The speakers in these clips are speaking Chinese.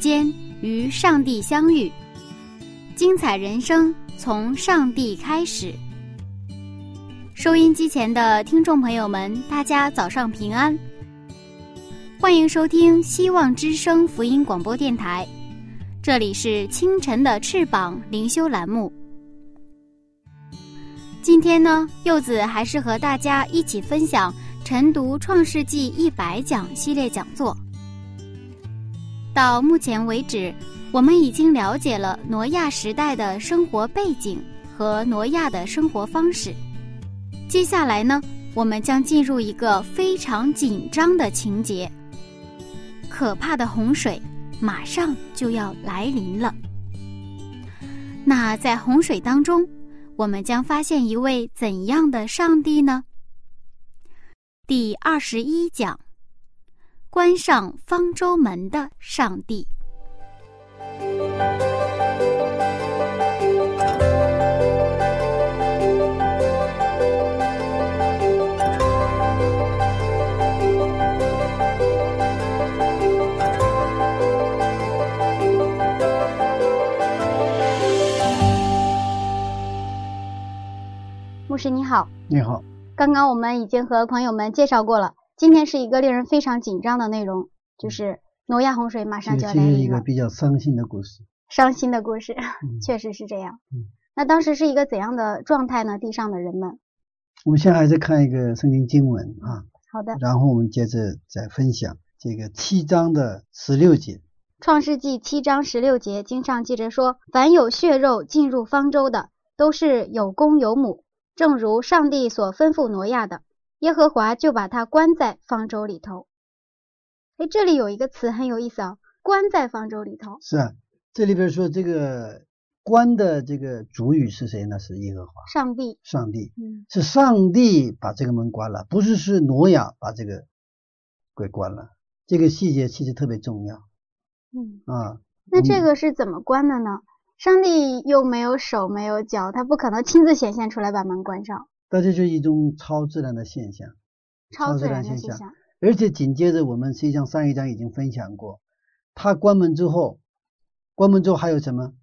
间与上帝相遇。精彩人生从上帝开始。收音机前的听众朋友们，大家早上平安，欢迎收听希望之声福音广播电台，这里是清晨的翅膀灵修栏目。今天呢，柚子还是和大家一起分享晨读创世纪一百讲系列讲座。到目前为止。我们已经了解了挪亚时代的生活背景和挪亚的生活方式。接下来呢，我们将进入一个非常紧张的情节：可怕的洪水马上就要来临了。那在洪水当中，我们将发现一位怎样的上帝呢？第二十一讲：关上方舟门的上帝。牧师你好，你好。刚刚我们已经和朋友们介绍过了，今天是一个令人非常紧张的内容，就是挪亚洪水马上就要来临了。一个比较伤心的故事。伤心的故事，确实是这样。嗯，那当时是一个怎样的状态呢？地上的人们。我们现在还是看一个圣经经文啊。好的。然后我们接着再分享这个七章的十六节。创世纪七章十六节，经上记着说：“凡有血肉进入方舟的，都是有公有母。”正如上帝所吩咐挪亚的，耶和华就把他关在方舟里头。哎，这里有一个词很有意思啊，关在方舟里头。是啊，这里边说这个关的这个主语是谁呢？是耶和华，上帝。上帝，嗯，是上帝把这个门关了，不是是挪亚把这个给关了。这个细节其实特别重要。嗯啊，那这个是怎么关的呢？上帝又没有手没有脚，他不可能亲自显现出来把门关上。那这就是一种超自然的现象，超自然现象。象。而且紧接着我们实际上上一章已经分享过，他关门之后，关门之后还有什么？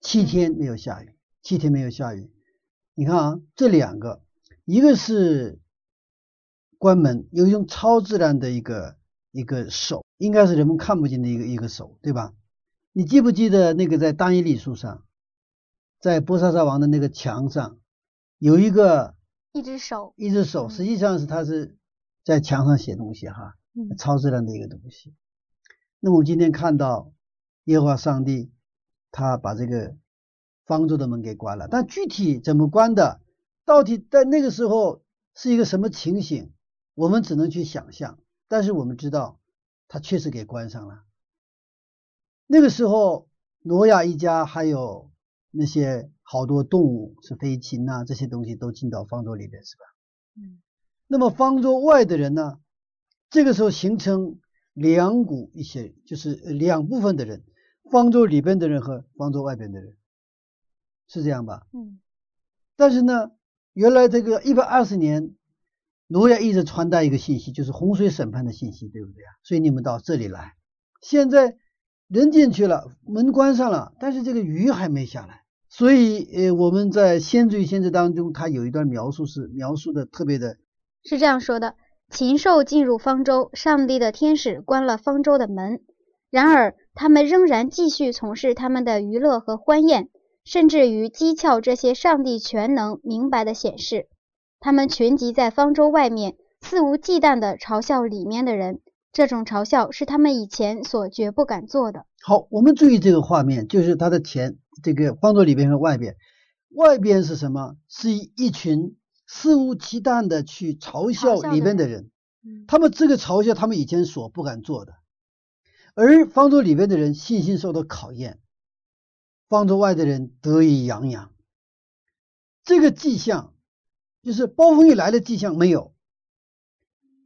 七天没有下雨，七天没有下雨。你看啊，这两个，一个是关门，有一种超自然的一个一个手，应该是人们看不见的一个一个手，对吧？你记不记得那个在单一历书上，在波萨萨王的那个墙上，有一个一只手，一只手，实际上是他是在墙上写东西哈，超自然的一个东西。那我们今天看到耶和华上帝，他把这个方舟的门给关了，但具体怎么关的，到底在那个时候是一个什么情形，我们只能去想象。但是我们知道，他确实给关上了。那个时候，挪亚一家还有那些好多动物，是飞禽呐，这些东西都进到方舟里边，是吧？嗯。那么方舟外的人呢？这个时候形成两股一些，就是两部分的人：方舟里边的人和方舟外边的人，是这样吧？嗯。但是呢，原来这个一百二十年，挪亚一直传达一个信息，就是洪水审判的信息，对不对啊？所以你们到这里来，现在。人进去了，门关上了，但是这个鱼还没下来，所以呃，我们在《先知与先知》当中，他有一段描述是描述的特别的，是这样说的：禽兽进入方舟，上帝的天使关了方舟的门，然而他们仍然继续从事他们的娱乐和欢宴，甚至于讥诮这些上帝全能明白的显示。他们群集在方舟外面，肆无忌惮地嘲笑里面的人。这种嘲笑是他们以前所绝不敢做的。好，我们注意这个画面，就是他的前这个方舟里边和外边，外边是什么？是一群肆无忌惮的去嘲笑里边的人。他们这个嘲笑，他们以前所不敢做的。而方舟里边的人信心受到考验，方舟外的人得意洋洋。这个迹象就是暴风雨来的迹象没有，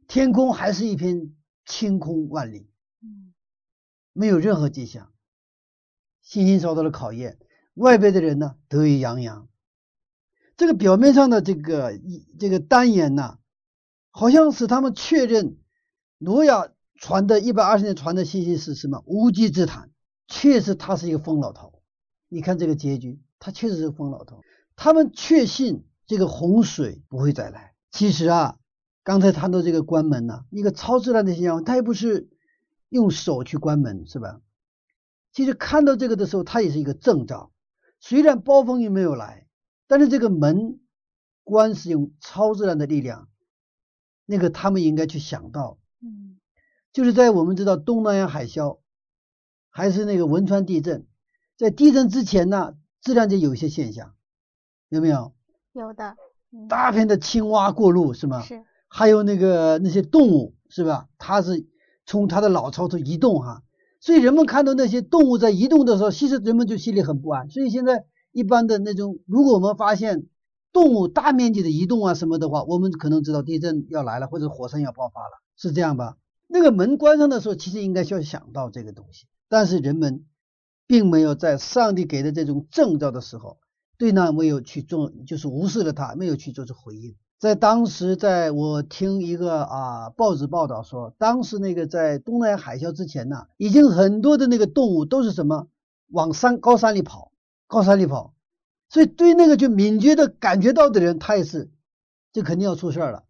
天空还是一片晴空万里，没有任何迹象。信心受到了考验，外边的人呢得意洋洋。这个表面上的这个这个单言呢，好像使他们确认挪亚。传的一百二十年传的信息是什么？无稽之谈，确实他是一个疯老头。你看这个结局，他确实是疯老头。他们确信这个洪水不会再来。其实啊，刚才谈到这个关门呢，一个超自然的现象，他也不是用手去关门，是吧？其实看到这个的时候，它也是一个征兆。虽然暴风雨没有来，但是这个门关是用超自然的力量，那个他们应该去想到。嗯就是在我们知道东南亚海啸，还是那个汶川地震，在地震之前呢，自然界有一些现象，有没有？有的，大片的青蛙过路是吗？是。还有那个那些动物是吧？它是从它的老巢中移动哈，所以人们看到那些动物在移动的时候，其实人们就心里很不安。所以现在一般的那种，如果我们发现动物大面积的移动啊什么的话，我们可能知道地震要来了，或者火山要爆发了，是这样吧？那个门关上的时候，其实应该需要想到这个东西，但是人们并没有在上帝给的这种征兆的时候，对那没有去做，就是无视了他，没有去做出回应。在当时，在我听一个啊报纸报道说，当时那个在东南亚海啸之前呢，已经很多的那个动物都是什么往山高山里跑，高山里跑，所以对那个就敏觉的感觉到的人，他也是就肯定要出事儿了，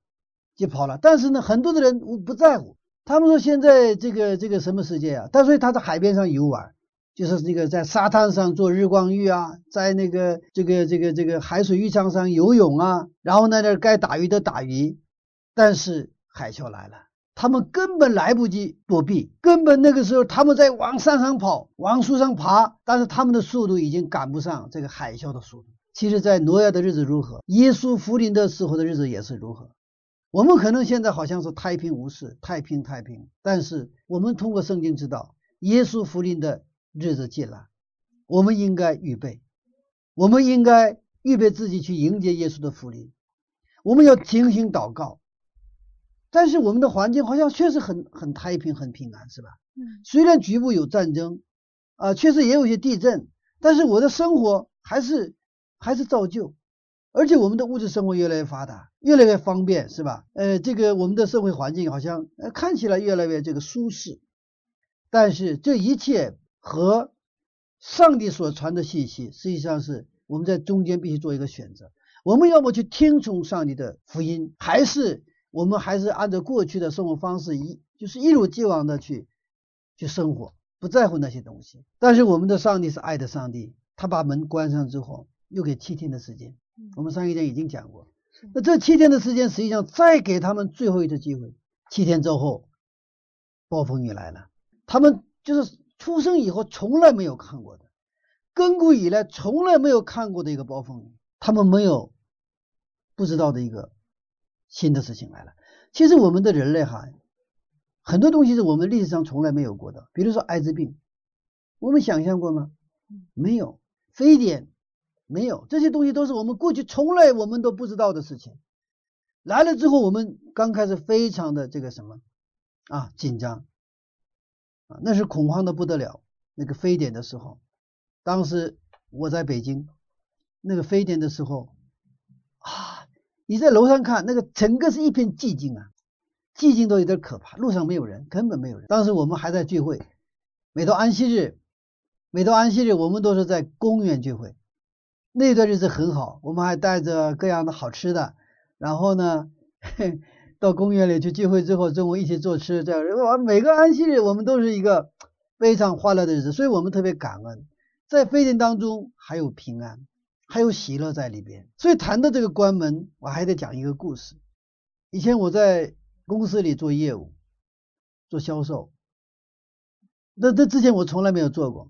就跑了。但是呢，很多的人不在乎。他们说现在这个这个什么世界啊？他说他在海边上游玩，就是这个在沙滩上做日光浴啊，在那个这个这个这个海水浴场上游泳啊，然后呢那该打鱼的打鱼。但是海啸来了，他们根本来不及躲避，根本那个时候他们在往山上跑，往树上爬，但是他们的速度已经赶不上这个海啸的速度。其实，在挪亚的日子如何，耶稣福临的时候的日子也是如何。我们可能现在好像是太平无事，太平太平。但是我们通过圣经知道，耶稣福临的日子近了，我们应该预备，我们应该预备自己去迎接耶稣的福临。我们要精心祷告。但是我们的环境好像确实很很太平，很平安，是吧？嗯。虽然局部有战争，啊，确实也有一些地震，但是我的生活还是还是照旧。而且我们的物质生活越来越发达，越来越方便，是吧？呃，这个我们的社会环境好像呃看起来越来越这个舒适，但是这一切和上帝所传的信息，实际上是我们在中间必须做一个选择。我们要么去听从上帝的福音，还是我们还是按照过去的生活方式一就是一如既往的去去生活，不在乎那些东西。但是我们的上帝是爱的上帝，他把门关上之后，又给七天的时间。我们上一天已经讲过，那这七天的时间，实际上再给他们最后一次机会。七天之后，暴风雨来了，他们就是出生以后从来没有看过的，亘古以来从来没有看过的一个暴风雨，他们没有不知道的一个新的事情来了。其实我们的人类哈，很多东西是我们历史上从来没有过的，比如说艾滋病，我们想象过吗？没有，非典。没有这些东西都是我们过去从来我们都不知道的事情，来了之后我们刚开始非常的这个什么啊紧张那是恐慌的不得了。那个非典的时候，当时我在北京，那个非典的时候啊，你在楼上看那个整个是一片寂静啊，寂静都有点可怕，路上没有人，根本没有人。当时我们还在聚会，每到安息日，每到安息日我们都是在公园聚会。那段日子很好，我们还带着各样的好吃的，然后呢，嘿到公园里去聚会之后，中午一起做吃，这样我每个安息日我们都是一个非常欢乐的日子，所以我们特别感恩，在非典当中还有平安，还有喜乐在里边。所以谈到这个关门，我还得讲一个故事。以前我在公司里做业务，做销售，那这之前我从来没有做过。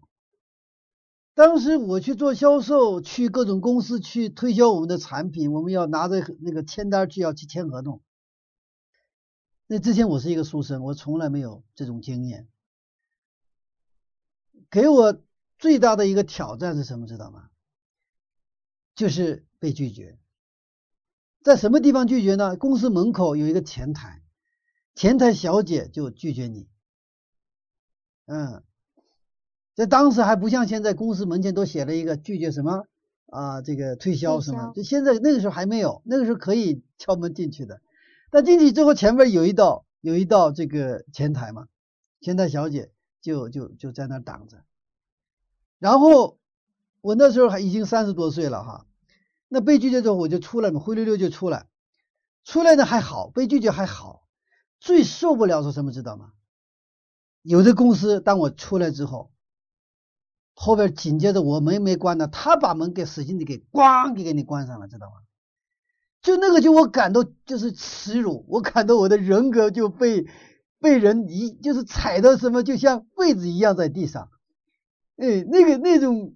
当时我去做销售，去各种公司去推销我们的产品，我们要拿着那个签单去要去签合同。那之前我是一个书生，我从来没有这种经验。给我最大的一个挑战是什么？知道吗？就是被拒绝。在什么地方拒绝呢？公司门口有一个前台，前台小姐就拒绝你。嗯。在当时还不像现在，公司门前都写了一个拒绝什么啊，这个推销什么。就现在那个时候还没有，那个时候可以敲门进去的。但进去之后，前面有一道有一道这个前台嘛，前台小姐就就就在那挡着。然后我那时候还已经三十多岁了哈，那被拒绝之后我就出来嘛，灰溜溜就出来。出来的还好，被拒绝还好，最受不了是什么知道吗？有的公司当我出来之后。后边紧接着我门没关呢，他把门给使劲的给咣给给你关上了，知道吗？就那个就我感到就是耻辱，我感到我的人格就被被人一就是踩到什么，就像被子一样在地上。哎，那个那种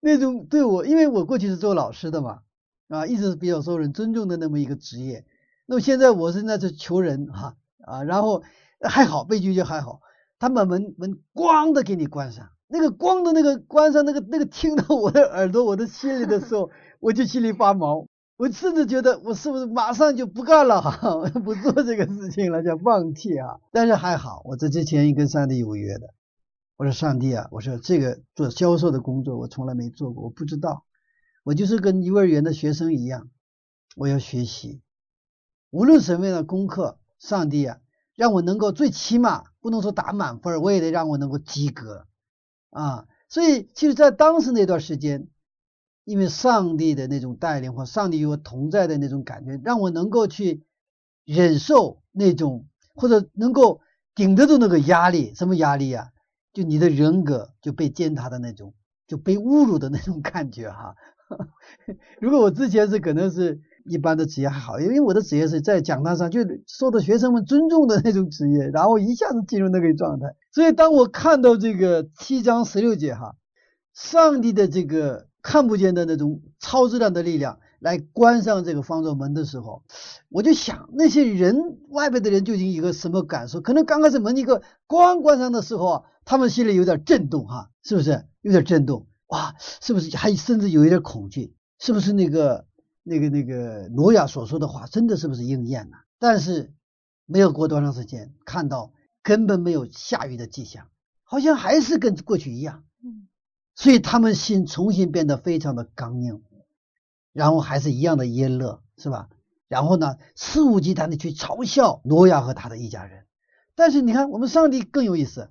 那种对我，因为我过去是做老师的嘛，啊，一直是比较受人尊重的那么一个职业。那么现在我是那是求人哈啊，然后还好被拒绝还好，他把门门咣的给你关上。那个光的那个关上那个那个听到我的耳朵我的心里的时候，我就心里发毛，我甚至觉得我是不是马上就不干了哈，不做这个事情了，叫放弃啊。但是还好，我这之前跟上帝有约的。我说上帝啊，我说这个做销售的工作我从来没做过，我不知道，我就是跟幼儿园的学生一样，我要学习，无论什么样的功课，上帝啊，让我能够最起码不能说打满分，我也得让我能够及格。啊，所以其实，在当时那段时间，因为上帝的那种带领或上帝与我同在的那种感觉，让我能够去忍受那种，或者能够顶得住那个压力。什么压力啊？就你的人格就被践踏的那种，就被侮辱的那种感觉哈。如果我之前是可能是。一般的职业还好，因为我的职业是在讲台上就受到学生们尊重的那种职业，然后一下子进入那个状态。所以当我看到这个七章十六节哈，上帝的这个看不见的那种超质量的力量来关上这个方舟门的时候，我就想那些人外边的人究竟一个什么感受？可能刚开始门一个关关上的时候，他们心里有点震动哈，是不是有点震动？哇，是不是还甚至有一点恐惧？是不是那个？那个那个挪亚所说的话，真的是不是应验了？但是没有过多长时间，看到根本没有下雨的迹象，好像还是跟过去一样。嗯，所以他们心重新变得非常的刚硬，然后还是一样的阴乐，是吧？然后呢，肆无忌惮的去嘲笑挪亚和他的一家人。但是你看，我们上帝更有意思，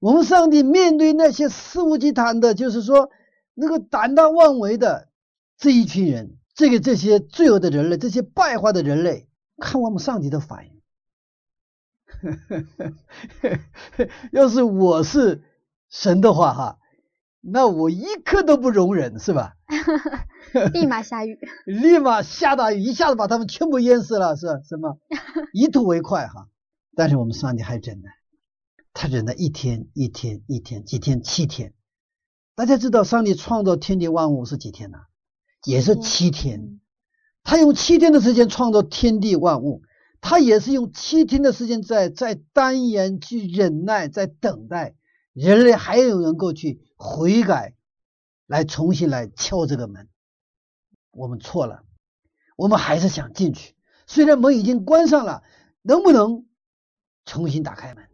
我们上帝面对那些肆无忌惮的，就是说那个胆大妄为的这一群人。这个这些罪恶的人类，这些败坏的人类，看我们上帝的反应。要是我是神的话，哈，那我一刻都不容忍，是吧？立马下雨，立马下大雨，一下子把他们全部淹死了，是吧？什么？一吐为快，哈。但是我们上帝还忍耐，他忍了一天一天一天几天七天。大家知道上帝创造天地万物是几天呢？也是七天，他用七天的时间创造天地万物，他也是用七天的时间在在单言去忍耐，在等待人类还有能够去悔改，来重新来敲这个门。我们错了，我们还是想进去，虽然门已经关上了，能不能重新打开门？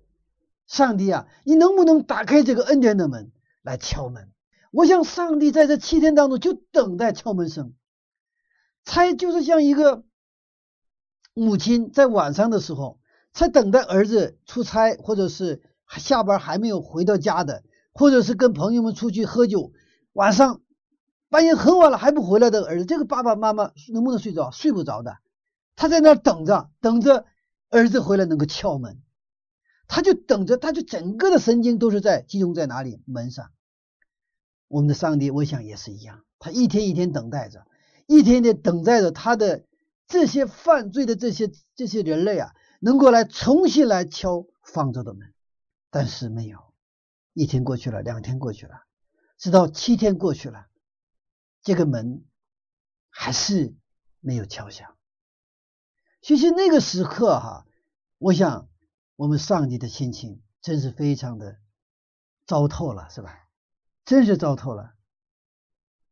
上帝啊，你能不能打开这个恩典的门来敲门？我想，上帝在这七天当中就等待敲门声，才就是像一个母亲在晚上的时候，才等待儿子出差，或者是下班还没有回到家的，或者是跟朋友们出去喝酒，晚上半夜很晚了还不回来的儿子，这个爸爸妈妈能不能睡着？睡不着的，他在那等着，等着儿子回来能够敲门，他就等着，他就整个的神经都是在集中在哪里？门上。我们的上帝，我想也是一样，他一天一天等待着，一天天等待着他的这些犯罪的这些这些人类啊，能够来重新来敲方舟的门，但是没有。一天过去了，两天过去了，直到七天过去了，这个门还是没有敲响。其实那个时刻哈，我想我们上帝的心情真是非常的糟透了，是吧？真是糟透了，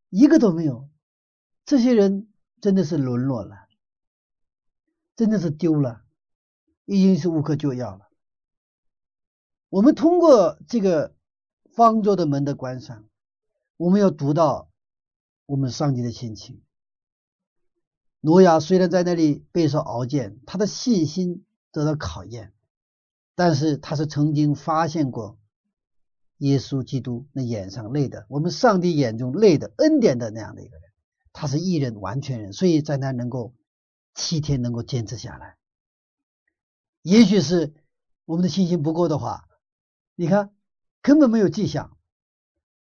一个都没有。这些人真的是沦落了，真的是丢了，已经是无可救药了。我们通过这个方舟的门的关上，我们要读到我们上帝的心情。挪亚虽然在那里备受熬煎，他的信心得到考验，但是他是曾经发现过耶稣基督那眼上泪的，我们上帝眼中泪的恩典的那样的一个人，他是一人完全人，所以在那能够七天能够坚持下来。也许是我们的信心不够的话。你看，根本没有迹象，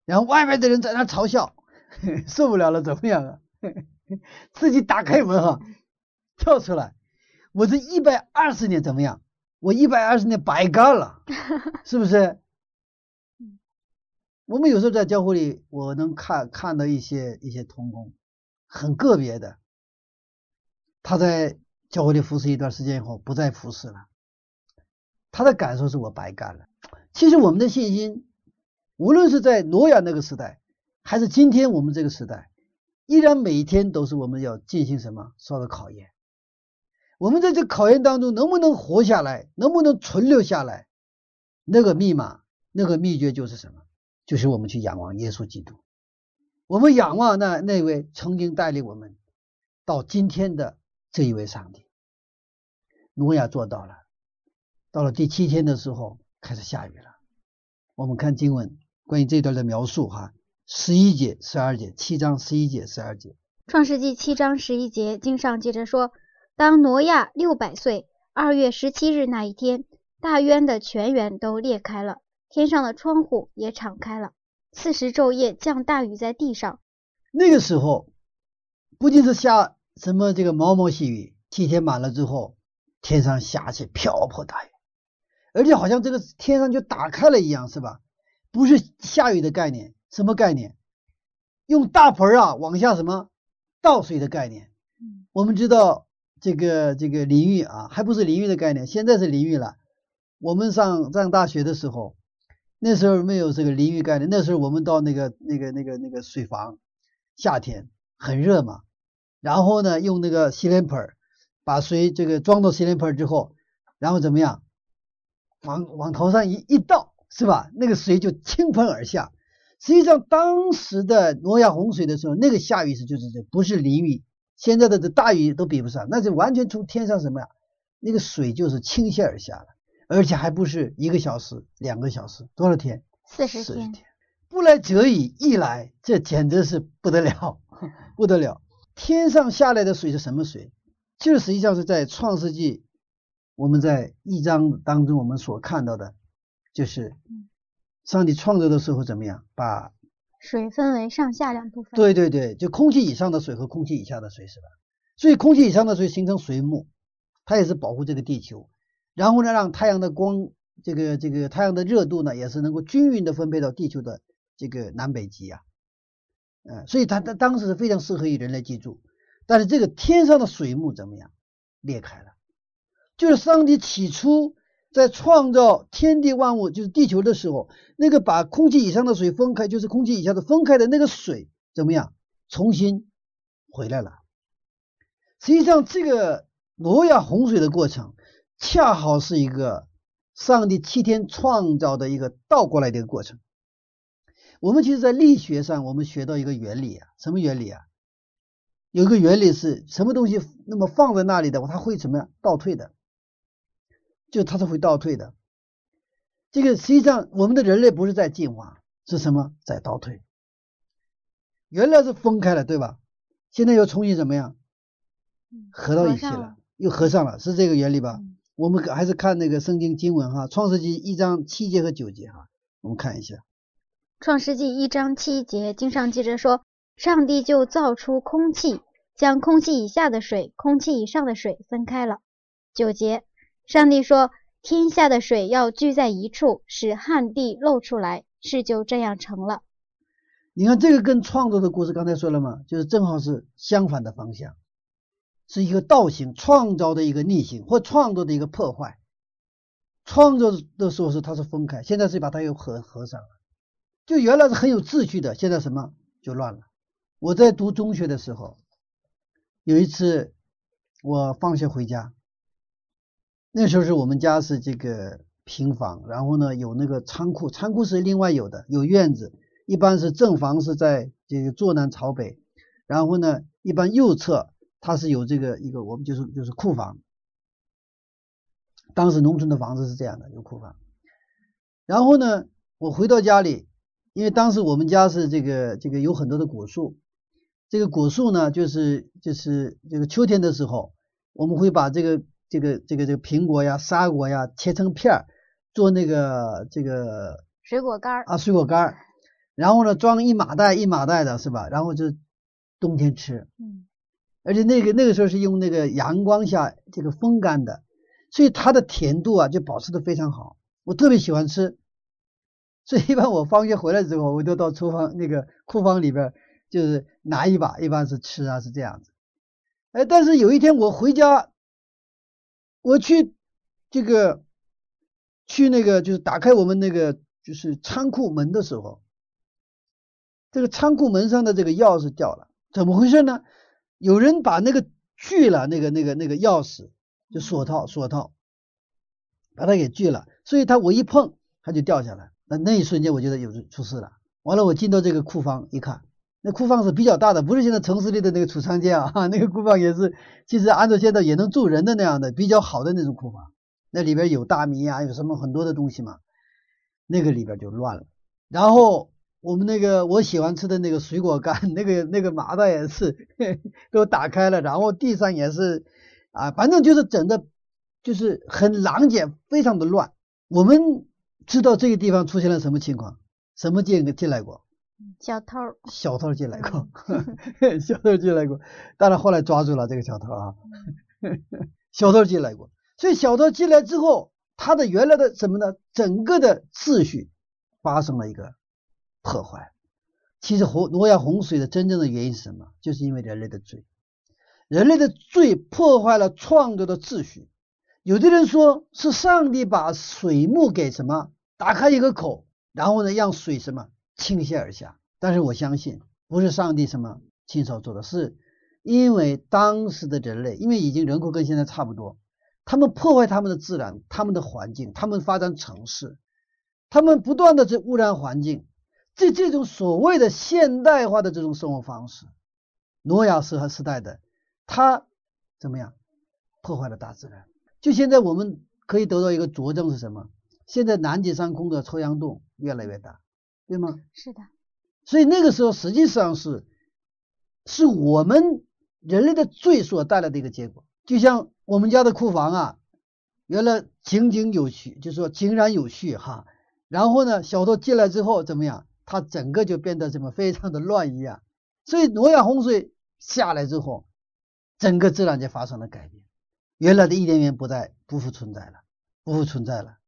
然后外面的人在那嘲笑，受不了了，怎么样啊？自己打开门哈，跳出来，我这一百二十年怎么样？我一百二十年白干了，是不是？我们有时候在教会里，我能看看到一些一些童工，很个别的，他在教会里服侍一段时间以后，不再服侍了，他的感受是我白干了。其实我们的信心，无论是在挪亚那个时代，还是今天我们这个时代，依然每一天都是我们要进行什么受到考验。我们在这考验当中能不能活下来，能不能存留下来，那个密码，那个秘诀就是什么？就是我们去仰望耶稣基督，我们仰望那那位曾经带领我们到今天的这一位上帝。挪亚做到了，到了第七天的时候。开始下雨了。我们看经文关于这段的描述哈，十一节、十二节，七章十一节、十二节。创世纪七章十一节，经上接着说：当挪亚六百岁，二月十七日那一天，大渊的泉源都裂开了，天上的窗户也敞开了，四十昼夜降大雨在地上。那个时候，不仅是下什么这个毛毛细雨，七天满了之后，天上下起瓢泼大雨。而且好像这个天上就打开了一样，是吧？不是下雨的概念，什么概念？用大盆啊往下什么倒水的概念。我们知道这个这个淋浴啊，还不是淋浴的概念，现在是淋浴了。我们上上大学的时候，那时候没有这个淋浴概念，那时候我们到那个那个那个那个水房，夏天很热嘛，然后呢用那个洗脸盆把水这个装到洗脸盆之后，然后怎么样？往往头上一一倒，是吧？那个水就倾盆而下。实际上，当时的挪亚洪水的时候，那个下雨是就是这，不是淋雨。现在的这大雨都比不上，那就完全从天上什么呀？那个水就是倾泻而下了，而且还不是一个小时、两个小时，多少天？四十天。不来则已，一来这简直是不得了，不得了。天上下来的水是什么水？就是实际上是在创世纪。我们在一章当中，我们所看到的，就是上帝创造的时候怎么样，把水分为上下两部分。对对对，就空气以上的水和空气以下的水，是吧？所以空气以上的水形成水幕，它也是保护这个地球，然后呢，让太阳的光，这个这个太阳的热度呢，也是能够均匀的分配到地球的这个南北极啊，嗯，所以它它当时是非常适合于人类居住。但是这个天上的水幕怎么样，裂开了。就是上帝起初在创造天地万物，就是地球的时候，那个把空气以上的水分开，就是空气以下的分开的那个水怎么样，重新回来了。实际上，这个挪亚洪水的过程，恰好是一个上帝七天创造的一个倒过来的一个过程。我们其实，在力学上，我们学到一个原理啊，什么原理啊？有一个原理是什么东西那么放在那里的话，它会怎么样倒退的？就它是会倒退的，这个实际上我们的人类不是在进化，是什么在倒退？原来是分开了，对吧？现在又重新怎么样合到一起了，又合上了，是这个原理吧？我们还是看那个圣经经文哈，《创世纪》一章七节和九节哈，我们看一下，《创世纪》一章七节经上记着说，上帝就造出空气，将空气以下的水、空气以上的水分开了。九节。上帝说：“天下的水要聚在一处，使旱地露出来。”事就这样成了。你看这个跟创作的故事刚才说了嘛，就是正好是相反的方向，是一个倒行，创造的一个逆行，或创作的一个破坏。创作的时候是它是分开，现在是把它又合合上了。就原来是很有秩序的，现在什么就乱了。我在读中学的时候，有一次我放学回家，那时候是我们家是这个平房，然后呢有那个仓库，仓库是另外有的，有院子，一般是正房是在这个坐南朝北，然后呢一般右侧它是有这个一个我们就是就是库房。当时农村的房子是这样的，有库房。然后呢，我回到家里，因为当时我们家是这个这个有很多的果树，这个果树呢，就是就是这个秋天的时候，我们会把这个这个这个这个苹果呀、沙果呀切成片儿，做那个这个水果干儿啊，水果干儿。然后呢，装一麻袋一麻袋的，是吧？然后就冬天吃。嗯。而且那个那个时候是用那个阳光下这个风干的。所以它的甜度啊就保持的非常好，我特别喜欢吃。所以一般我放学回来之后，我都到厨房那个库房里边，就是拿一把，一般是吃啊，是这样子。哎，但是有一天我回家，我去这个去那个就是打开我们那个就是仓库门的时候，这个仓库门上的这个钥匙掉了，怎么回事呢？有人把那个锯了那个那个那个钥匙。就锁套，锁套，把它给锯了，所以它我一碰，它就掉下来。那那一瞬间，我觉得有出事了。完了，我进到这个库房一看，那库房是比较大的，不是现在城市里的那个储藏间啊，那个库房也是，其实按照现在也能住人的那样的比较好的那种库房。那里边有大米啊，有什么很多的东西嘛，那个里边就乱了。然后我们那个我喜欢吃的那个水果干，那个那个麻袋也是 都打开了，然后地上也是。啊，反正就是整的，就是很狼藉，非常的乱。我们知道这个地方出现了什么情况？什么进进来过？小偷。小偷进来过，小偷进来过。但是后来抓住了这个小偷啊，小偷进来过。所以小偷进来之后，他的原来的什么呢？整个的秩序发生了一个破坏。其实洪诺亚洪水的真正的原因是什么？就是因为人类的罪。人类的罪破坏了创造的秩序。有的人说是上帝把水幕给什么打开一个口，然后呢让水什么倾泻而下。但是我相信不是上帝什么亲手做的，是因为当时的人类，因为已经人口跟现在差不多，他们破坏他们的自然、他们的环境，他们发展城市，他们不断的在污染环境。这这种所谓的现代化的这种生活方式，诺亚时和时代的。他怎么样破坏了大自然？就现在我们可以得到一个佐证是什么？现在南极上空的臭氧洞越来越大，对吗？是的。所以那个时候实际上是是我们人类的罪所带来的一个结果。就像我们家的库房啊，原来井井有序，就说井然有序哈。然后呢，小偷进来之后怎么样？它整个就变得什么非常的乱一样。所以挪亚洪水下来之后。整个自然界发生了改变，原来的伊甸园不再不复存在了，不复存在了。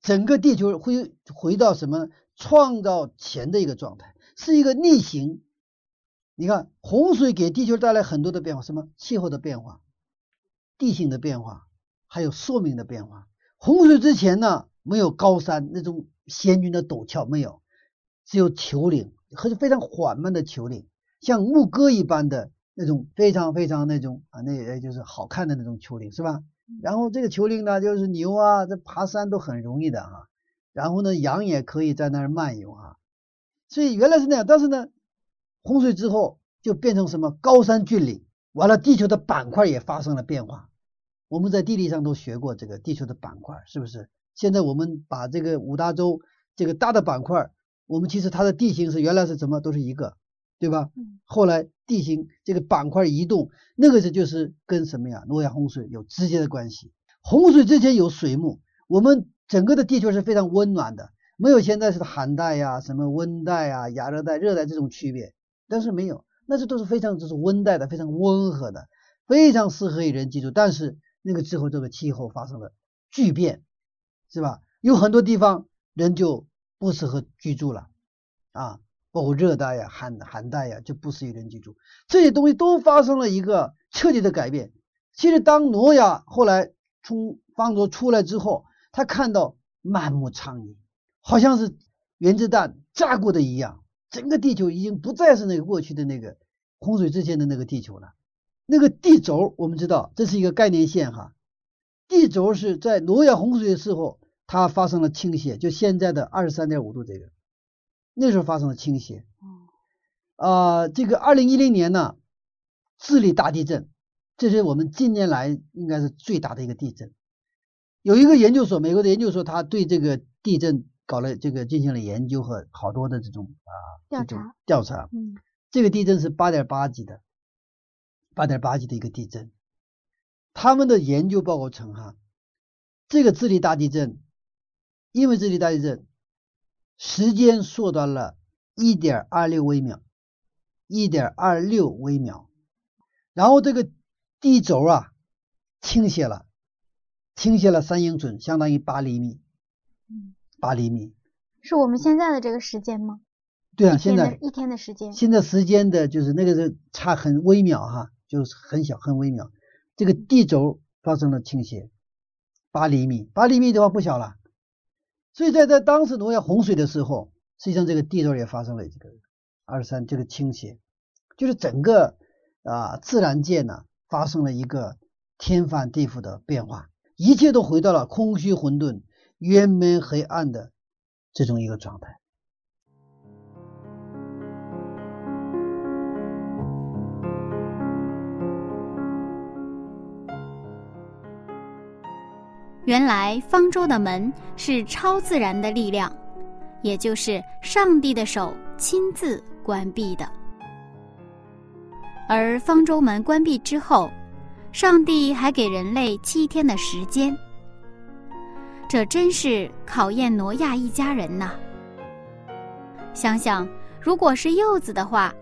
整个地球会回到什么创造前的一个状态，是一个逆行。你看，洪水给地球带来很多的变化，什么气候的变化、地形的变化，还有寿命的变化。洪水之前呢，没有高山那种险峻的陡峭，没有，只有丘陵，和非常缓慢的丘陵，像牧歌一般的。那种非常非常那种啊，那也就是好看的那种丘陵是吧？然后这个丘陵呢，就是牛啊，这爬山都很容易的啊。然后呢，羊也可以在那儿漫游啊。所以原来是那样，但是呢，洪水之后就变成什么高山峻岭，完了地球的板块也发生了变化。我们在地理上都学过这个地球的板块，是不是？现在我们把这个五大洲这个大的板块，我们其实它的地形是原来是什么都是一个。对吧？后来地形这个板块移动，那个是就是跟什么呀？诺亚洪水有直接的关系。洪水之前有水幕，我们整个的地球是非常温暖的，没有现在是寒带呀、什么温带啊、亚热带、热带这种区别。但是没有，那些都是非常就是温带的，非常温和的，非常适合于人居住。但是那个之后，这个气候发生了巨变，是吧？有很多地方人就不适合居住了啊。包括热带呀、寒寒带呀，就不适宜人居住。这些东西都发生了一个彻底的改变。其实，当挪亚后来从方舟出来之后，他看到满目苍夷，好像是原子弹炸过的一样，整个地球已经不再是那个过去的那个洪水之前的那个地球了。那个地轴，我们知道这是一个概念线哈。地轴是在挪亚洪水的时候，它发生了倾斜，就现在的二十三点五度这个，那时候发生了倾斜。啊，这个二零一零年呢，智利大地震。这是我们近年来应该是最大的一个地震。有一个研究所，美国的研究所，他对这个地震搞了这个进行了研究和好多的这种啊调查调查。嗯，这个地震是八点八级的，八点八级的一个地震。他们的研究报告称，哈，这个智利大地震，因为智利大地震，时间缩短了一点二六微秒，一点二六微秒，然后这个。地轴啊倾斜了，倾斜了三英寸，相当于八厘米。嗯，八厘米是我们现在的这个时间吗？对啊，现在一天的时间。现在时间的就是那个是差很微秒哈，就是很小很微秒。这个地轴发生了倾斜，八厘米，八厘米的话不小了。所以在在当时挪亚洪水的时候，实际上这个地轴也发生了这个二三这个倾斜，就是整个啊自然界呢。发生了一个天翻地覆的变化，一切都回到了空虚混沌、渊闷黑暗的这种一个状态。原来方舟的门是超自然的力量，也就是上帝的手亲自关闭的。而方舟门关闭之后，上帝还给人类七天的时间，这真是考验挪亚一家人呐。想想，如果是柚子的话，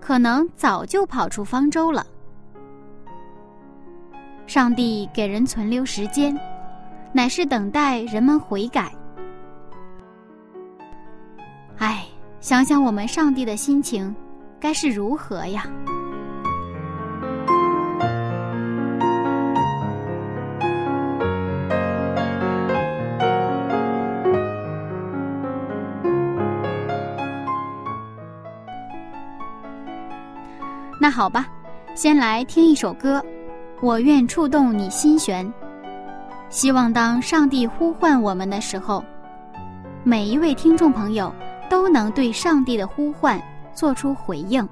可能早就跑出方舟了。上帝给人存留时间，乃是等待人们悔改。唉，想想我们上帝的心情，该是如何呀？那好吧，先来听一首歌，《我愿触动你心弦》。希望当上帝呼唤我们的时候，每一位听众朋友都能对上帝的呼唤做出回应。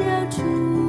了竹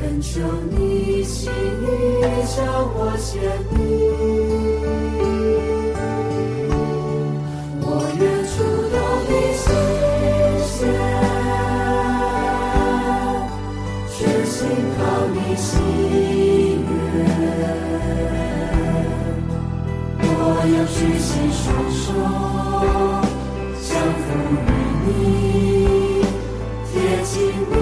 恳求你，心意将我显明，我愿触动你心弦，全心靠你心愿。我要举起双手，降服于你，贴近你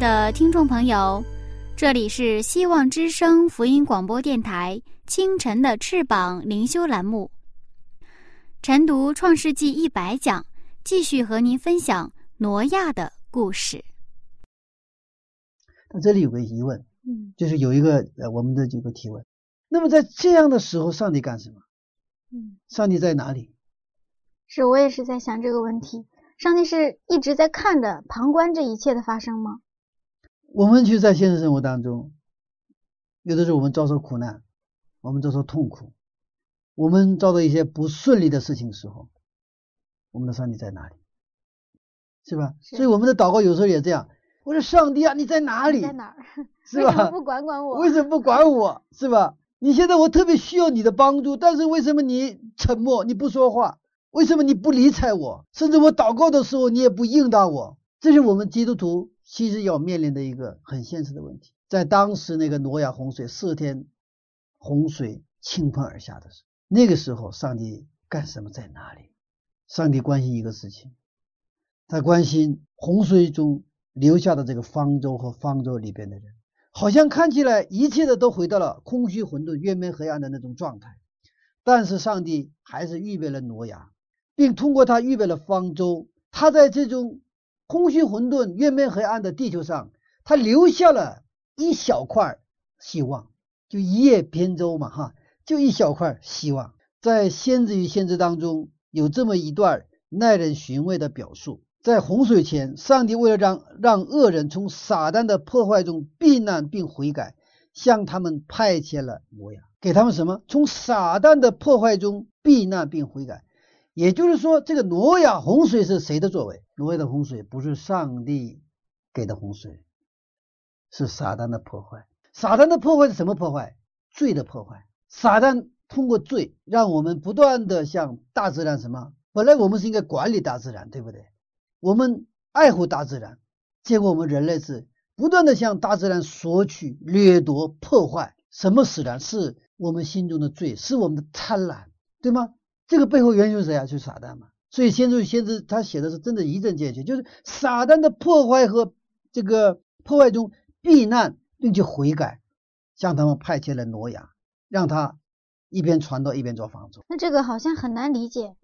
的听众朋友，这里是希望之声福音广播电台清晨的翅膀灵修栏目。晨读创世纪一百讲，继续和您分享挪亚的故事。那这里有个疑问，嗯就是有一个呃我们的这个提问。那么在这样的时候，上帝干什么？嗯，上帝在哪里？是我也是在想这个问题。上帝是一直在看着、旁观这一切的发生吗？我们其实，在现实生活当中，有的时候我们遭受苦难，我们遭受痛苦，我们遭到一些不顺利的事情的时候，我们的上帝在哪里？是吧？是所以我们的祷告有时候也这样，我说上帝啊，你在哪里？在哪儿？是为什么吧？不管管我？为什么不管我？是吧？你现在我特别需要你的帮助，但是为什么你沉默，你不说话？为什么你不理睬我？甚至我祷告的时候，你也不应答我。这是我们基督徒其实要面临的一个很现实的问题。在当时那个挪亚洪水四天洪水倾盆而下的时候，那个时候上帝干什么在哪里？上帝关心一个事情，他关心洪水中留下的这个方舟和方舟里边的人。好像看起来一切的都回到了空虚混沌、渊面黑暗的那种状态，但是上帝还是预备了挪亚，并通过他预备了方舟。他在这种空虚混沌、月面黑暗的地球上，他留下了一小块希望，就一叶扁舟嘛，哈，就一小块希望。在先知与先知当中有这么一段耐人寻味的表述。在洪水前，上帝为了让让恶人从撒旦的破坏中避难并悔改，向他们派遣了摩亚，给他们什么？从撒旦的破坏中避难并悔改。也就是说，这个挪亚洪水是谁的作为？挪亚的洪水不是上帝给的洪水，是撒旦的破坏。撒旦的破坏是什么破坏？罪的破坏。撒旦通过罪，让我们不断的向大自然什么？本来我们是应该管理大自然，对不对？我们爱护大自然，结果我们人类是不断的向大自然索取、掠夺、破坏。什么使然？是我们心中的罪，是我们的贪婪，对吗？这个背后原因是谁啊？就是撒旦嘛。所以先知先知他写的是真的一针见血，就是撒旦的破坏和这个破坏中避难，并且悔改，向他们派遣了挪亚，让他一边传道一边做房主。那这个好像很难理解，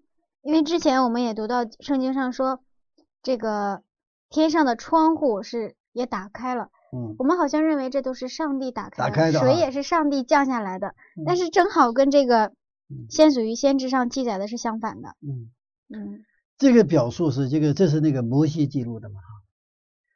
因为之前我们也读到圣经上说，这个天上的窗户是也打开了，嗯，我们好像认为这都是上帝打开打开的啊水也是上帝降下来的，嗯但是正好跟这个嗯先祖与先知上记载的是相反的。嗯，嗯这个表述是这个，这是那个摩西记录的嘛哈。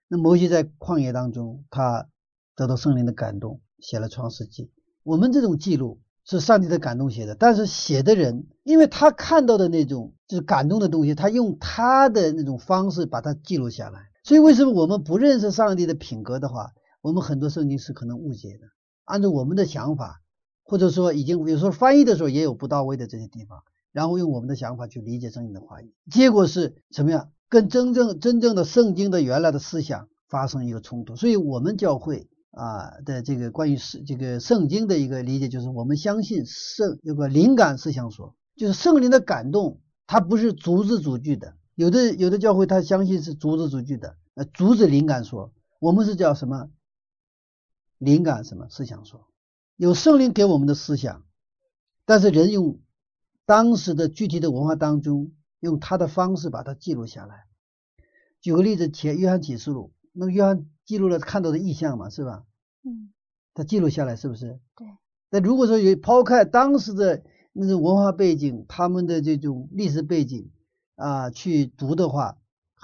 那摩西在旷野当中，他得到圣灵的感动，写了创世纪。我们这种记录是上帝的感动写的，但是写的人，因为他看到的那种就是感动的东西，他用他的那种方式把它记录下来。所以为什么我们不认识上帝的品格的话，我们很多圣经是可能误解的，按照我们的想法，或者说已经有时候翻译的时候也有不到位的这些地方。然后用我们的想法去理解圣经的话语，结果是什么样？跟真正真正的圣经的原来的思想发生一个冲突。所以，我们教会啊的这个关于圣这个圣经的一个理解，就是我们相信圣有个灵感思想说，就是圣灵的感动，它不是逐字逐句的。有的有的教会他相信是逐字逐句的，呃，逐字灵感说，我们是叫什么？灵感什么思想说？有圣灵给我们的思想，但是人用。当时的具体的文化当中，用他的方式把它记录下来。举个例子，前约翰启示录，那么约翰记录了看到的意象嘛，是吧？嗯，他记录下来是不是？对。那如果说有抛开当时的那种文化背景，他们的这种历史背景啊去读的话，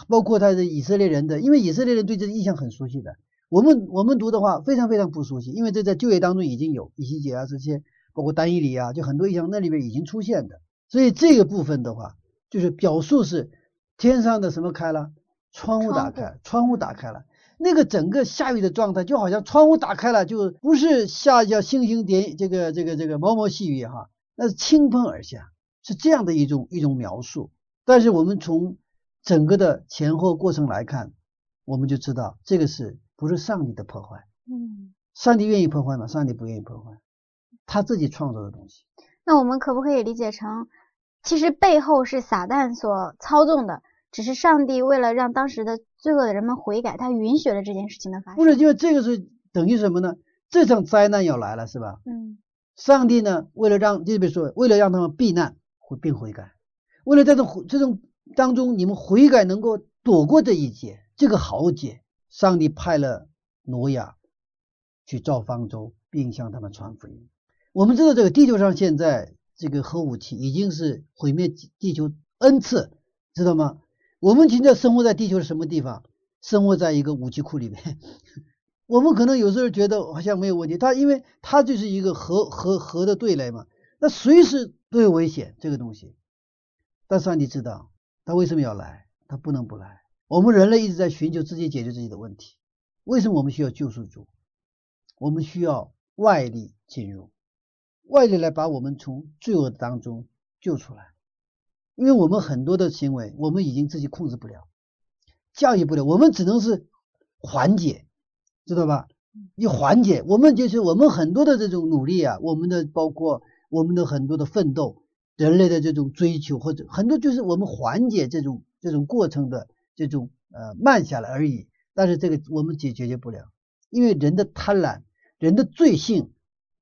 包括他的以色列人的，因为以色列人对这个意象很熟悉的，我们我们读的话非常非常不熟悉，因为这在就业当中已经有以西结啊这些。包括单一里啊，就很多意象那里边已经出现的，所以这个部分的话，就是表述是天上的什么开了，窗户打开，窗户打开了，那个整个下雨的状态就好像窗户打开了，就不是下叫星星点这个这个这个毛毛细雨哈，那是倾盆而下，是这样的一种一种描述。但是我们从整个的前后过程来看，我们就知道这个是不是上帝的破坏？嗯，上帝愿意破坏吗？上帝不愿意破坏。他自己创造的东西，那我们可不可以理解成，其实背后是撒旦所操纵的，只是上帝为了让当时的罪恶的人们悔改，他允许了这件事情的发生。不是，因为这个是等于什么呢？这场灾难要来了，是吧？嗯。上帝呢，为了让，就比如说，为了让他们避难悔并悔改，为了在这种这种当中，你们悔改能够躲过这一劫，这个豪劫，上帝派了挪亚去造方舟，并向他们传福音。我们知道，这个地球上现在这个核武器已经是毁灭地球 n 次，知道吗？我们现在生活在地球的什么地方？生活在一个武器库里面。我们可能有时候觉得好像没有问题，它因为它就是一个核核核的对垒嘛，那随时都有危险这个东西。但上帝知道他为什么要来，他不能不来。我们人类一直在寻求自己解决自己的问题，为什么我们需要救赎主？我们需要外力进入。外力来把我们从罪恶当中救出来，因为我们很多的行为，我们已经自己控制不了，教育不了，我们只能是缓解，知道吧？你缓解，我们就是我们很多的这种努力啊，我们的包括我们的很多的奋斗，人类的这种追求，或者很多就是我们缓解这种这种过程的这种呃慢下来而已。但是这个我们解解决不了，因为人的贪婪，人的罪性。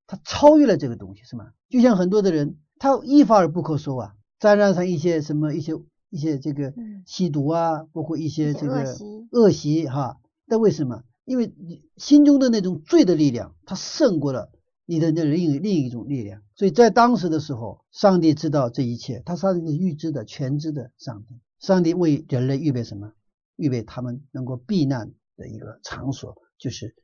他超越了这个东西，是吗？就像很多的人，他一发而不可收啊，沾染上一些什么一些一些这个吸毒啊，包括一些这个恶习哈。但为什么？因为你心中的那种罪的力量，它胜过了你的那另另一种力量。所以在当时的时候，上帝知道这一切，他上帝是预知的、全知的上帝。上帝为人类预备什么？预备他们能够避难的一个场所，就是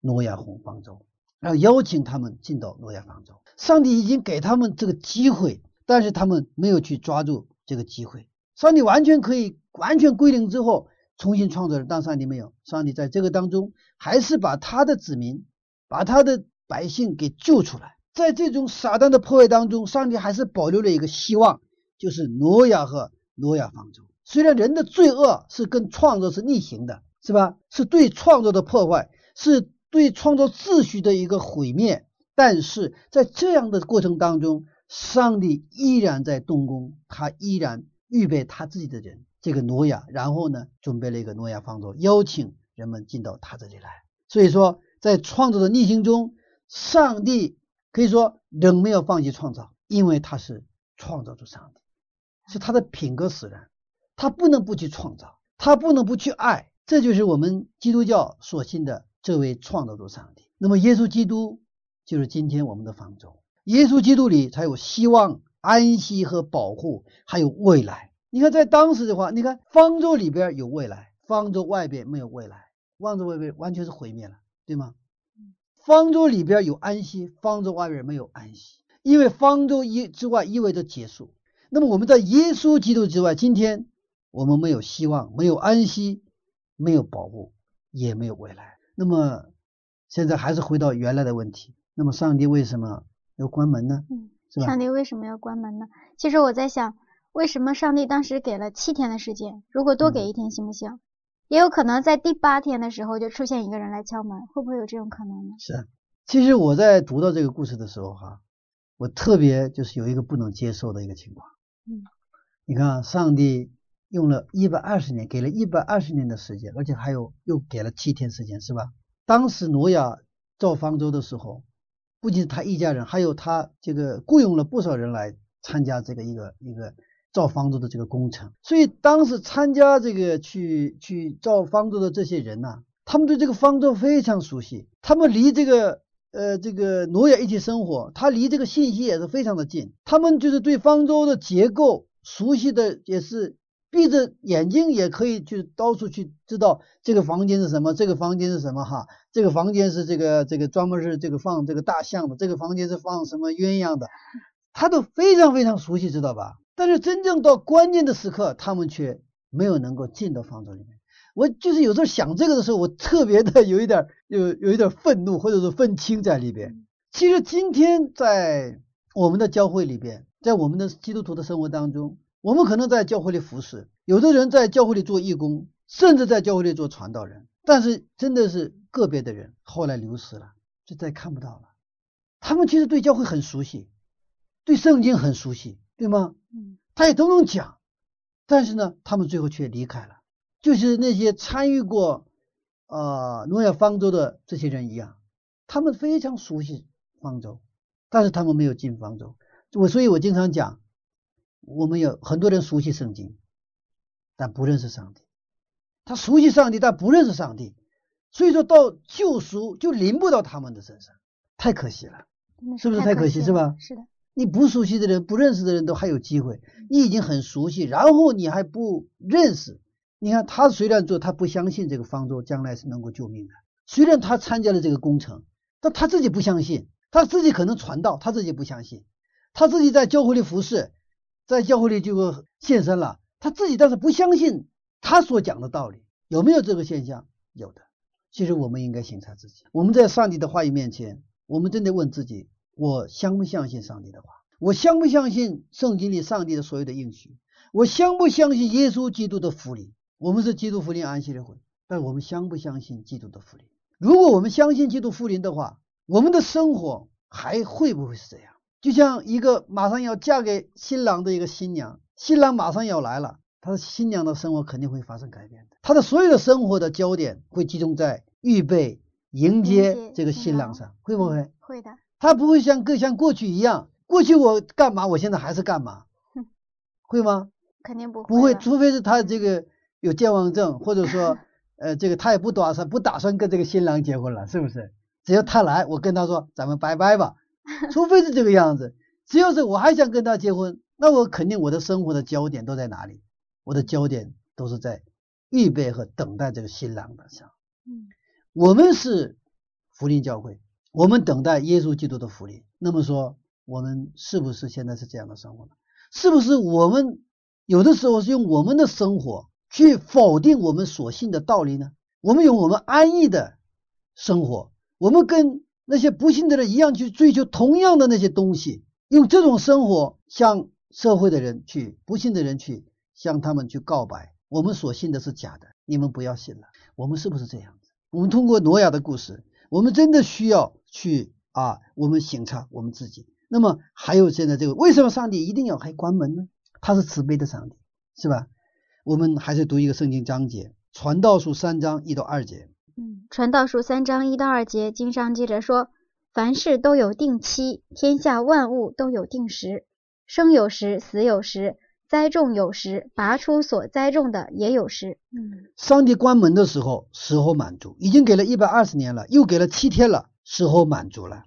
诺亚红方舟。然后邀请他们进到诺亚方舟，上帝已经给他们这个机会，但是他们没有去抓住这个机会。上帝完全可以完全归零之后，重新创造人，但上帝没有，上帝在这个当中还是把他的子民，把他的百姓给救出来。在这种撒旦的破坏当中，上帝还是保留了一个希望，就是挪亚和挪亚方舟。虽然人的罪恶是跟创造是逆行的，是吧？是对创造的破坏，是对创造秩序的一个毁灭。但是在这样的过程当中，上帝依然在动工，他依然预备他自己的人，这个挪亚，然后呢，准备了一个挪亚方舟，邀请人们进到他这里来。所以说，在创造的逆行中，上帝。可以说，仍没有放弃创造，因为他是创造主上帝，是他的品格使然，他不能不去创造，他不能不去爱，这就是我们基督教所信的这位创造主上帝。那么，耶稣基督就是今天我们的方舟，耶稣基督里才有希望、安息和保护，还有未来。你看，在当时的话，你看方舟里边有未来，方舟外边没有未来，方舟外边完全是毁灭了，对吗？方舟里边有安息，方舟外边没有安息，因为方舟一之外意味着结束。那么我们在耶稣基督之外，今天我们没有希望，没有安息，没有保护，也没有未来。那么现在还是回到原来的问题，那么上帝为什么要关门呢？嗯，上帝为什么要关门呢？其实我在想，为什么上帝当时给了七天的时间？如果多给一天行不行？也有可能在第八天的时候就出现一个人来敲门，会不会有这种可能呢？是，其实我在读到这个故事的时候，哈，我特别就是有一个不能接受的一个情况。嗯，你看，上帝用了一百二十年，给了一百二十年的时间，而且还有又给了七天时间，是吧？当时挪亚造方舟的时候，不仅他一家人，还有他这个雇佣了不少人来参加这个一个一个。造方舟的这个工程，所以当时参加这个去去造方舟的这些人呐，他们对这个方舟非常熟悉，他们离这个呃这个挪亚一起生活，他离这个信息也是非常的近，他们就是对方舟的结构熟悉的也是闭着眼睛也可以去到处去知道这个房间是什么，这个房间是什么哈，这个房间是这个这个专门是这个放这个大象的，这个房间是放什么鸳鸯的，他都非常非常熟悉，知道吧？但是真正到关键的时刻，他们却没有能够进到方舟里面。我就是有时候想这个的时候，我特别的有一点有有一点愤怒，或者是愤青在里边。其实今天在我们的教会里边，在我们的基督徒的生活当中，我们可能在教会里服侍，有的人在教会里做义工，甚至在教会里做传道人。但是真的是个别的人后来流失了，就再看不到了。他们其实对教会很熟悉，对圣经很熟悉。对吗？嗯，他也都能讲，但是呢，他们最后却离开了，就是那些参与过呃诺亚方舟的这些人一样，他们非常熟悉方舟，但是他们没有进方舟。我所以，我经常讲，我们有很多人熟悉圣经，但不认识上帝。他熟悉上帝，但不认识上帝，所以说到救赎就临不到他们的身上，太可惜了，是不是太可惜？是吧？是的。你不熟悉的人、不认识的人都还有机会，你已经很熟悉，然后你还不认识。你看他虽然做，他不相信这个方舟将来是能够救命的。虽然他参加了这个工程，但他自己不相信，他自己可能传道，他自己不相信。他自己在教会里服侍，在教会里就献身了，他自己但是不相信他所讲的道理。有没有这个现象？有的。其实我们应该审查自己。我们在上帝的话语面前，我们真的问自己。我相不相信上帝的话？我相不相信圣经里上帝的所有的应许？我相不相信耶稣基督的福临？我们是基督福临安息的会，但我们相不相信基督的福临？如果我们相信基督福临的话，我们的生活还会不会是这样？就像一个马上要嫁给新郎的一个新娘，新郎马上要来了，他的新娘的生活肯定会发生改变的。他的所有的生活的焦点会集中在预备迎接这个新郎上，会不会？会的。他不会像跟像过去一样，过去我干嘛，我现在还是干嘛，会吗？肯定不会。不会，除非是他这个有健忘症，或者说，呃，这个他也不打算不打算跟这个新郎结婚了，是不是？只要他来，我跟他说，咱们拜拜吧。除非是这个样子，只要是我还想跟他结婚，那我肯定我的生活的焦点都在哪里？我的焦点都是在预备和等待这个新郎的上。嗯，我们是福音教会。我们等待耶稣基督的福利。那么说，我们是不是现在是这样的生活呢？是不是我们有的时候是用我们的生活去否定我们所信的道理呢？我们有我们安逸的生活，我们跟那些不信的人一样去追求同样的那些东西，用这种生活向社会的人去不信的人去向他们去告白，我们所信的是假的，你们不要信了。我们是不是这样子？我们通过挪亚的故事，我们真的需要去啊，我们省察我们自己。那么还有现在这个，为什么上帝一定要还关门呢？他是慈悲的上帝，是吧？我们还是读一个圣经章节，《传道书》三章一到二节。嗯，《传道书》三章一到二节，经上记着说：凡事都有定期，天下万物都有定时，生有时，死有时，栽种有时，拔出所栽种的也有时。嗯，上帝关门的时候，时候满足，已经给了一百二十年了，又给了七天了，时候满足了。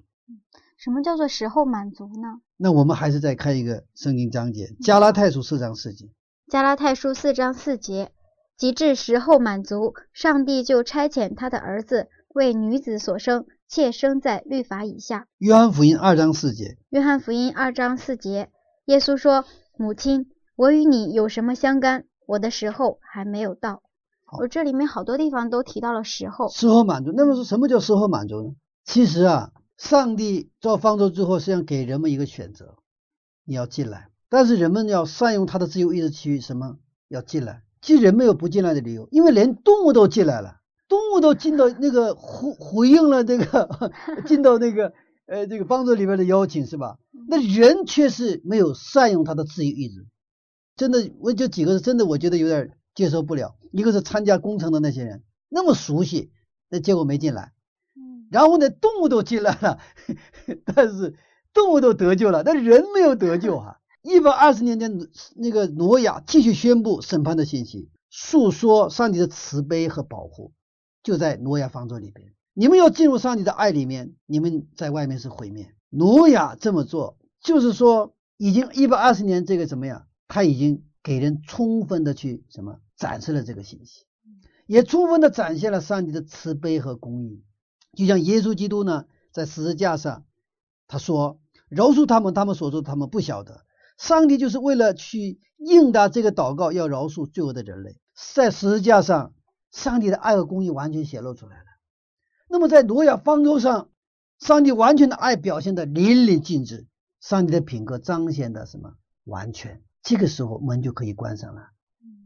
什么叫做时候满足呢？那我们还是再看一个圣经章节，《加拉太书》四章四节。加拉太书四章四节，及至时候满足，上帝就差遣他的儿子为女子所生，妾生在律法以下。约翰福音二章四节，约翰福音二章四节，耶稣说：“母亲，我与你有什么相干？我的时候还没有到。”我这里面好多地方都提到了时候。时候满足，那么说什么叫时候满足呢？其实啊，上帝造方舟之后，实际上给人们一个选择，你要进来。但是人们要善用他的自由意志去什么？要进来。其实人没有不进来的理由，因为连动物都进来了，动物都进到那个回回应了这个 进到那个呃这个帮助里边的邀请，是吧？那人却是没有善用他的自由意志。真的，我就几个字，真的我觉得有点接受不了。一个是参加工程的那些人，那么熟悉，那结果没进来。然后呢，动物都进来了，但是动物都得救了，但人没有得救哈。一百二十年间，那个挪亚继续宣布审判的信息，诉说上帝的慈悲和保护，就在挪亚方舟里边。你们要进入上帝的爱里面，你们在外面是毁灭。挪亚这么做，就是说已经一百二十年，这个怎么样？他已经给人充分的去什么展示了这个信息，也充分的展现了上帝的慈悲和公义。就像耶稣基督呢，在十字架上，他说：“饶恕他们，他们所做他们不晓得。”上帝就是为了去应答这个祷告，要饶恕罪恶的人类，在十字架上，上帝的爱和公义完全显露出来了。那么在挪亚方舟上，上帝完全的爱表现的淋漓尽致，上帝的品格彰显的什么完全？这个时候门就可以关上了，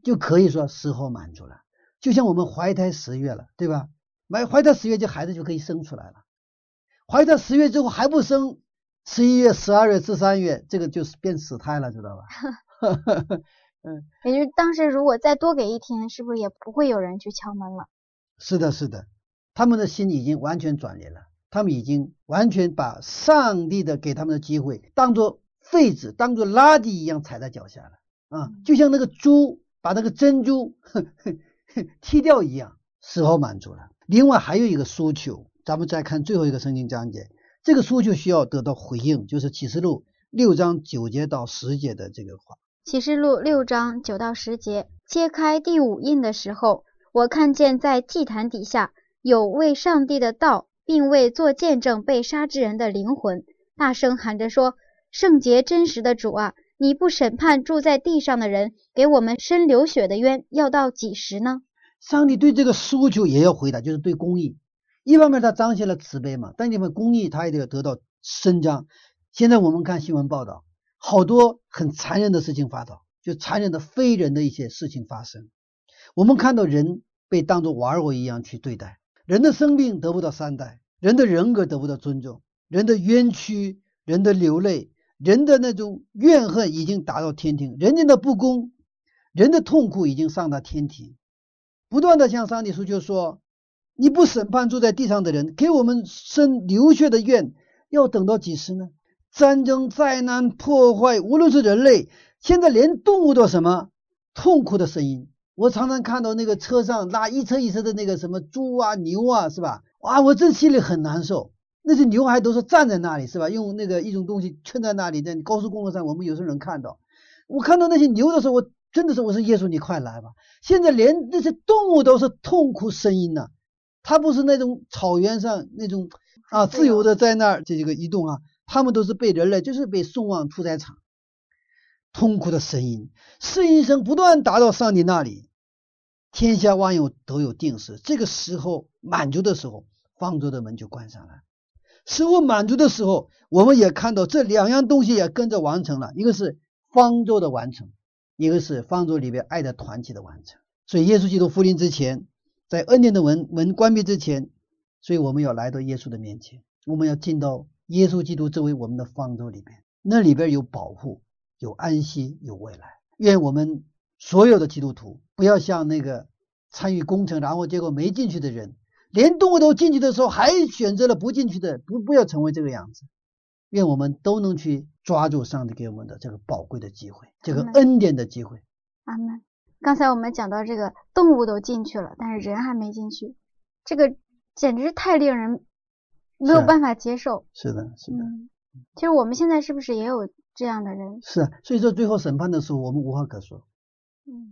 就可以说时候满足了。就像我们怀胎十月了，对吧？买怀胎十月，这孩子就可以生出来了。怀胎十月之后还不生。十一月、十二月至三月，这个就是变死胎了，知道吧？嗯，也就是当时如果再多给一天，是不是也不会有人去敲门了？是的，是的，他们的心已经完全转移了，他们已经完全把上帝的给他们的机会当做废纸、当做垃圾一样踩在脚下了啊！就像那个猪把那个珍珠 踢掉一样，时候满足了。另外还有一个诉求，咱们再看最后一个圣经章节。这个书就需要得到回应，就是启示录六章九节到十节的这个话。启示录六章九到十节，揭开第五印的时候，我看见在祭坛底下有为上帝的道，并为做见证被杀之人的灵魂，大声喊着说：“圣洁真实的主啊，你不审判住在地上的人，给我们伸流血的冤，要到几时呢？”上帝对这个诉求也要回答，就是对公义。一方面，他彰显了慈悲嘛，但你们公义他也得得到伸张。现在我们看新闻报道，好多很残忍的事情发生，就残忍的非人的一些事情发生。我们看到人被当作玩偶一样去对待，人的生命得不到善待，人的人格得不到尊重，人的冤屈，人的流泪，人的那种怨恨已经达到天庭，人间的不公，人的痛苦已经上达天庭，不断的向上帝诉求说。你不审判住在地上的人，给我们生流血的怨，要等到几时呢？战争、灾难、破坏，无论是人类，现在连动物都什么痛苦的声音。我常常看到那个车上拉一车一车的那个什么猪啊、牛啊，是吧？哇，我这心里很难受。那些牛还都是站在那里，是吧？用那个一种东西圈在那里，在高速公路上，我们有时候能看到。我看到那些牛的时候，我真的是，我说耶稣，你快来吧！现在连那些动物都是痛苦声音呢。它不是那种草原上那种啊自由的在那儿这个移动啊，他们都是被人类就是被送往屠宰场，痛苦的声音，呻吟声不断达到上帝那里，天下万有都有定时，这个时候满足的时候，方舟的门就关上了。食物满足的时候，我们也看到这两样东西也跟着完成了，一个是方舟的完成，一个是方舟里边爱的团体的完成。所以耶稣基督复临之前，在恩典的门门关闭之前，所以我们要来到耶稣的面前，我们要进到耶稣基督作为我们的方舟里面，那里边有保护，有安息，有未来。愿我们。所有的基督徒不要像那个参与工程然后结果没进去的人，连动物都进去的时候还选择了不进去的，不不要成为这个样子。愿我们都能去抓住上帝给我们的这个宝贵的机会，这个恩典的机会。阿门。刚才我们讲到这个动物都进去了，但是人还没进去，这个简直太令人没有办法接受。是的，是的。其实我们现在是不是也有这样的人？是啊，所以说最后审判的时候，我们无话可说。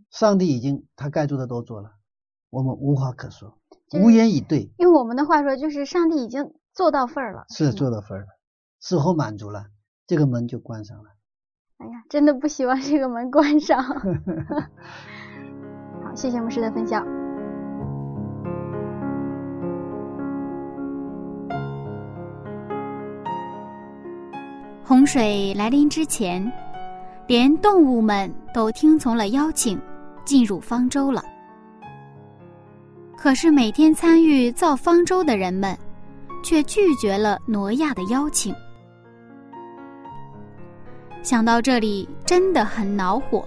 上帝已经他该做的都做了，我们无话可说，无言以对。用我们的话说，就是上帝已经做到份儿了，是做到份儿了，事后满足了，这个门就关上了。哎呀，真的不希望这个门关上。好，谢谢牧师的分享。洪水来临之前。连动物们都听从了邀请，进入方舟了。可是每天参与造方舟的人们，却拒绝了挪亚的邀请。想到这里，真的很恼火。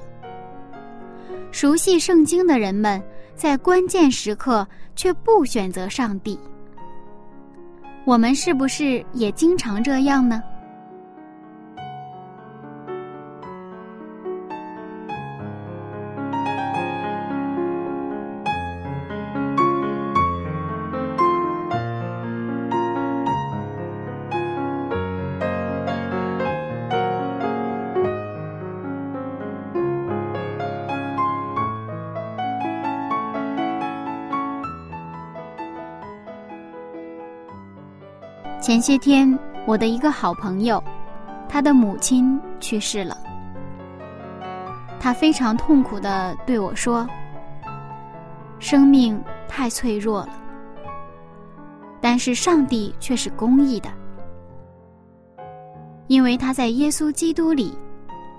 熟悉圣经的人们，在关键时刻却不选择上帝。我们是不是也经常这样呢？前些天，我的一个好朋友，他的母亲去世了。他非常痛苦的对我说：“生命太脆弱了，但是上帝却是公义的，因为他在耶稣基督里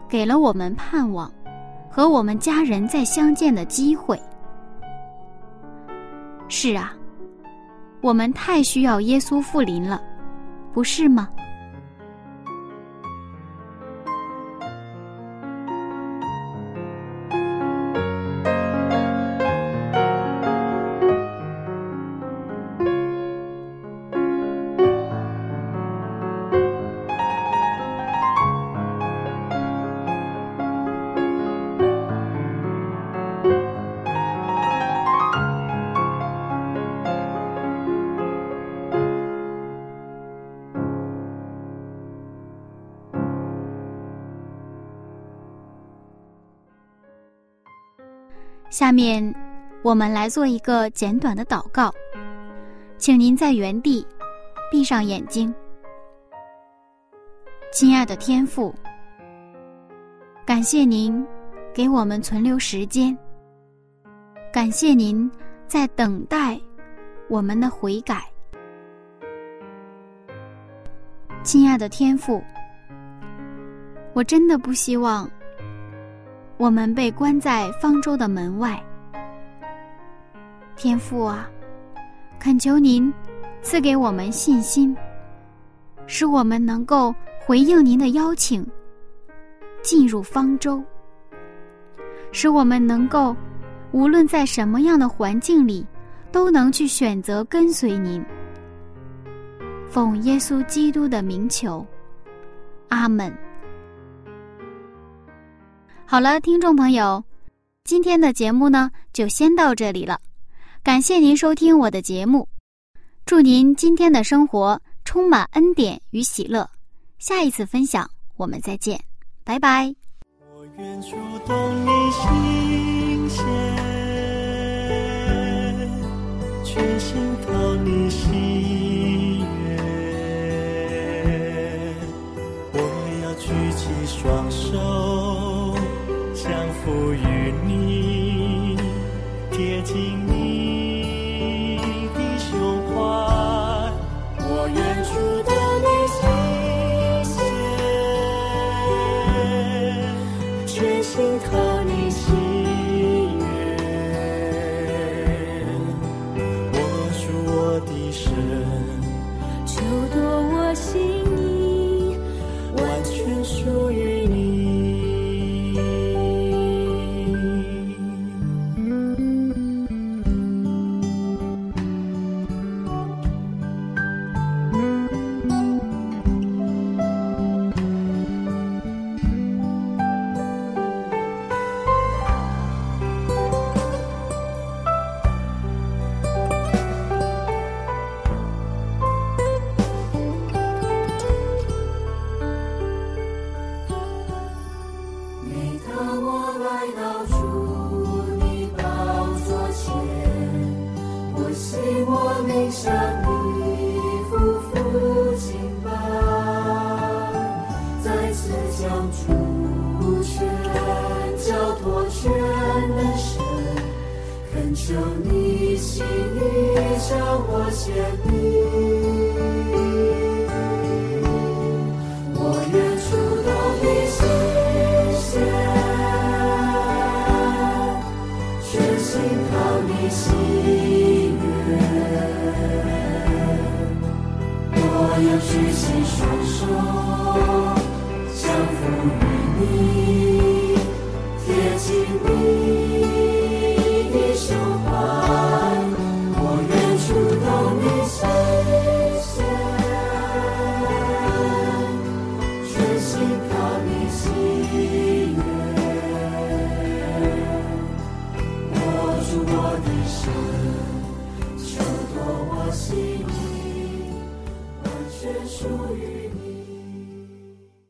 给了我们盼望和我们家人再相见的机会。”是啊，我们太需要耶稣复临了。不是吗？下面，我们来做一个简短的祷告，请您在原地闭上眼睛。亲爱的天父，感谢您给我们存留时间，感谢您在等待我们的悔改。亲爱的天父，我真的不希望。我们被关在方舟的门外，天父啊，恳求您赐给我们信心，使我们能够回应您的邀请，进入方舟，使我们能够无论在什么样的环境里，都能去选择跟随您。奉耶稣基督的名求，阿门。好了，听众朋友，今天的节目呢就先到这里了。感谢您收听我的节目，祝您今天的生活充满恩典与喜乐。下一次分享，我们再见，拜拜。我愿触动你心弦，全心讨你喜悦。我要举起双手。负一